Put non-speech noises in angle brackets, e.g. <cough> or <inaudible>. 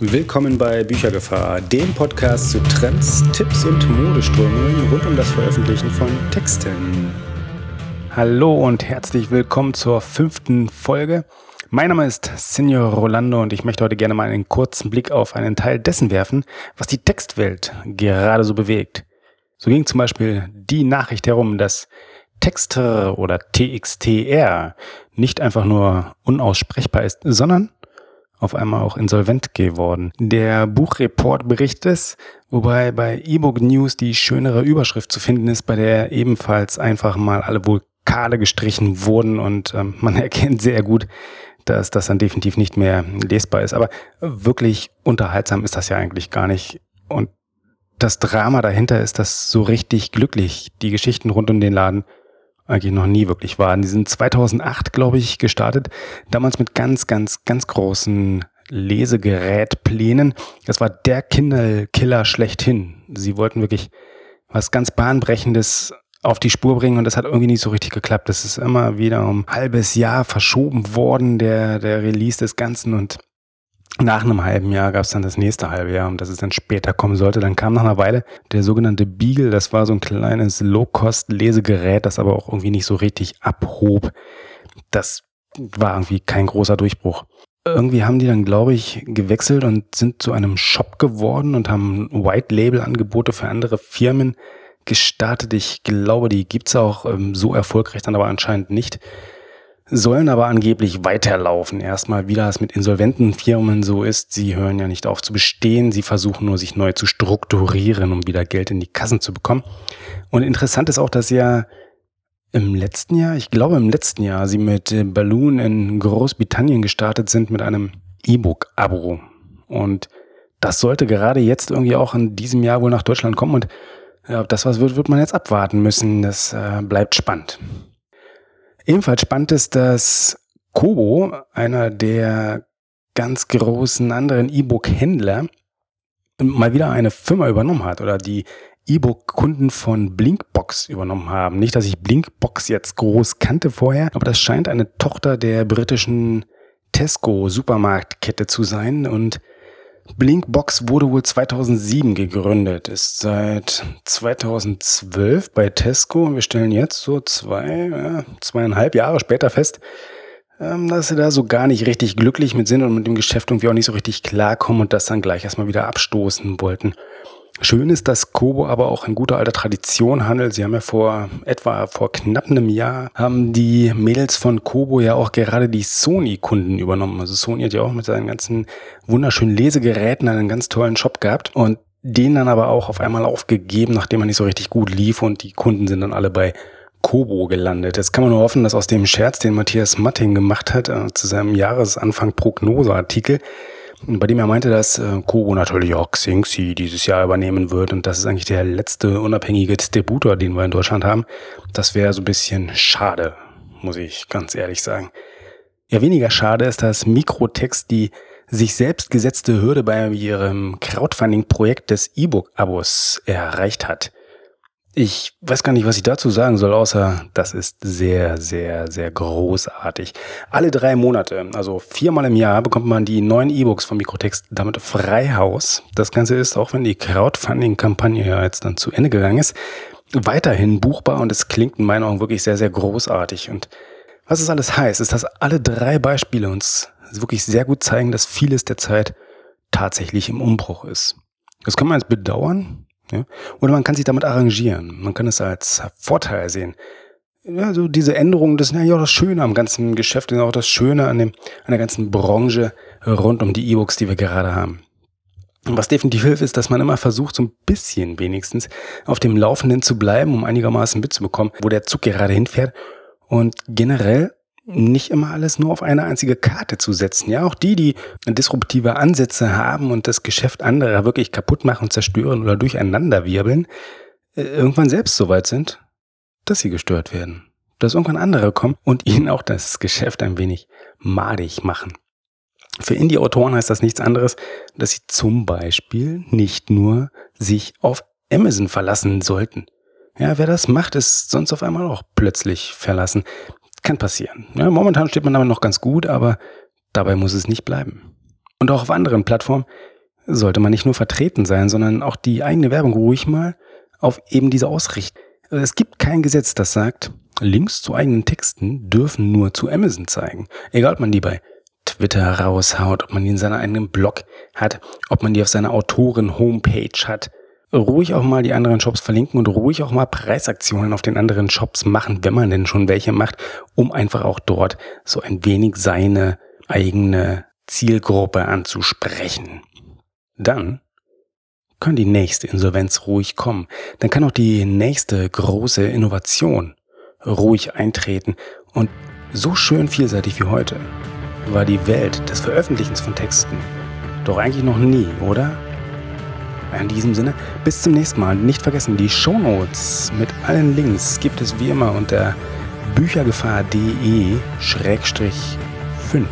Willkommen bei Büchergefahr, dem Podcast zu Trends, Tipps und Modeströmungen rund um das Veröffentlichen von Texten. Hallo und herzlich willkommen zur fünften Folge. Mein Name ist Signor Rolando und ich möchte heute gerne mal einen kurzen Blick auf einen Teil dessen werfen, was die Textwelt gerade so bewegt. So ging zum Beispiel die Nachricht herum, dass Texter oder TXTR nicht einfach nur unaussprechbar ist, sondern auf einmal auch insolvent geworden. Der Buchreport berichtet es, wobei bei eBook News die schönere Überschrift zu finden ist, bei der ebenfalls einfach mal alle Vulkane gestrichen wurden und ähm, man <laughs> erkennt sehr gut, dass das dann definitiv nicht mehr lesbar ist. Aber wirklich unterhaltsam ist das ja eigentlich gar nicht. Und das Drama dahinter ist, dass so richtig glücklich die Geschichten rund um den Laden eigentlich noch nie wirklich waren. Die sind 2008, glaube ich, gestartet. Damals mit ganz, ganz, ganz großen Lesegerätplänen. Das war der Kinderkiller schlechthin. Sie wollten wirklich was ganz Bahnbrechendes auf die Spur bringen und das hat irgendwie nicht so richtig geklappt. Das ist immer wieder um ein halbes Jahr verschoben worden, der, der Release des Ganzen und nach einem halben Jahr gab es dann das nächste halbe Jahr, um das es dann später kommen sollte. Dann kam nach einer Weile der sogenannte Beagle. Das war so ein kleines Low-Cost-Lesegerät, das aber auch irgendwie nicht so richtig abhob. Das war irgendwie kein großer Durchbruch. Irgendwie haben die dann, glaube ich, gewechselt und sind zu einem Shop geworden und haben White-Label-Angebote für andere Firmen gestartet. Ich glaube, die gibt's auch ähm, so erfolgreich dann aber anscheinend nicht sollen aber angeblich weiterlaufen. Erstmal, wie das mit insolventen Firmen so ist. Sie hören ja nicht auf zu bestehen. Sie versuchen nur, sich neu zu strukturieren, um wieder Geld in die Kassen zu bekommen. Und interessant ist auch, dass ja im letzten Jahr, ich glaube im letzten Jahr, sie mit äh, Balloon in Großbritannien gestartet sind mit einem E-Book-Abo. Und das sollte gerade jetzt irgendwie auch in diesem Jahr wohl nach Deutschland kommen. Und ob das was wird, wird man jetzt abwarten müssen. Das äh, bleibt spannend. Ebenfalls spannend ist, dass Kobo, einer der ganz großen anderen E-Book-Händler, mal wieder eine Firma übernommen hat oder die E-Book-Kunden von Blinkbox übernommen haben. Nicht, dass ich Blinkbox jetzt groß kannte vorher, aber das scheint eine Tochter der britischen Tesco-Supermarktkette zu sein und Blinkbox wurde wohl 2007 gegründet, ist seit 2012 bei Tesco und wir stellen jetzt so zwei, ja, zweieinhalb Jahre später fest, ähm, dass sie da so gar nicht richtig glücklich mit sind und mit dem Geschäft irgendwie auch nicht so richtig klarkommen und das dann gleich erstmal wieder abstoßen wollten. Schön ist, dass Kobo aber auch in guter alter Tradition handelt. Sie haben ja vor etwa vor knapp einem Jahr haben die Mädels von Kobo ja auch gerade die Sony-Kunden übernommen. Also Sony hat ja auch mit seinen ganzen wunderschönen Lesegeräten einen ganz tollen Shop gehabt und den dann aber auch auf einmal aufgegeben, nachdem er nicht so richtig gut lief und die Kunden sind dann alle bei Kobo gelandet. Jetzt kann man nur hoffen, dass aus dem Scherz, den Matthias Matting gemacht hat, äh, zu seinem Jahresanfang Prognoseartikel, bei dem er meinte, dass äh, Kobo natürlich auch Xingxi dieses Jahr übernehmen wird und das ist eigentlich der letzte unabhängige Distributor, den wir in Deutschland haben. Das wäre so ein bisschen schade, muss ich ganz ehrlich sagen. Ja, weniger schade ist, dass Mikrotext die sich selbst gesetzte Hürde bei ihrem Crowdfunding-Projekt des E-Book-Abos erreicht hat. Ich weiß gar nicht, was ich dazu sagen soll, außer das ist sehr, sehr, sehr großartig. Alle drei Monate, also viermal im Jahr, bekommt man die neuen E-Books von Mikrotext damit frei Haus. Das Ganze ist, auch wenn die Crowdfunding-Kampagne ja jetzt dann zu Ende gegangen ist, weiterhin buchbar und es klingt in meinen Augen wirklich sehr, sehr großartig. Und was es alles heißt, ist, dass alle drei Beispiele uns wirklich sehr gut zeigen, dass vieles der Zeit tatsächlich im Umbruch ist. Das kann man jetzt bedauern, ja? Oder man kann sich damit arrangieren. Man kann es als Vorteil sehen. Ja, so diese Änderungen, das ist ja auch das Schöne am ganzen Geschäft, das ist auch das Schöne an, dem, an der ganzen Branche rund um die E-Books, die wir gerade haben. Und was definitiv hilft, ist, dass man immer versucht, so ein bisschen wenigstens auf dem Laufenden zu bleiben, um einigermaßen mitzubekommen, wo der Zug gerade hinfährt. Und generell nicht immer alles nur auf eine einzige Karte zu setzen. Ja, auch die, die disruptive Ansätze haben und das Geschäft anderer wirklich kaputt machen, zerstören oder durcheinander wirbeln, äh, irgendwann selbst so weit sind, dass sie gestört werden. Dass irgendwann andere kommen und <laughs> ihnen auch das Geschäft ein wenig madig machen. Für Indie-Autoren heißt das nichts anderes, dass sie zum Beispiel nicht nur sich auf Amazon verlassen sollten. Ja, wer das macht, ist sonst auf einmal auch plötzlich verlassen. Kann passieren. Ja, momentan steht man damit noch ganz gut, aber dabei muss es nicht bleiben. Und auch auf anderen Plattformen sollte man nicht nur vertreten sein, sondern auch die eigene Werbung ruhig mal auf eben diese ausrichten. Es gibt kein Gesetz, das sagt, Links zu eigenen Texten dürfen nur zu Amazon zeigen. Egal, ob man die bei Twitter raushaut, ob man die in seinem eigenen Blog hat, ob man die auf seiner Autoren-Homepage hat. Ruhig auch mal die anderen Shops verlinken und ruhig auch mal Preisaktionen auf den anderen Shops machen, wenn man denn schon welche macht, um einfach auch dort so ein wenig seine eigene Zielgruppe anzusprechen. Dann kann die nächste Insolvenz ruhig kommen. Dann kann auch die nächste große Innovation ruhig eintreten. Und so schön vielseitig wie heute war die Welt des Veröffentlichens von Texten doch eigentlich noch nie, oder? In diesem Sinne, bis zum nächsten Mal. Nicht vergessen, die Shownotes mit allen Links gibt es wie immer unter büchergefahr.de-5.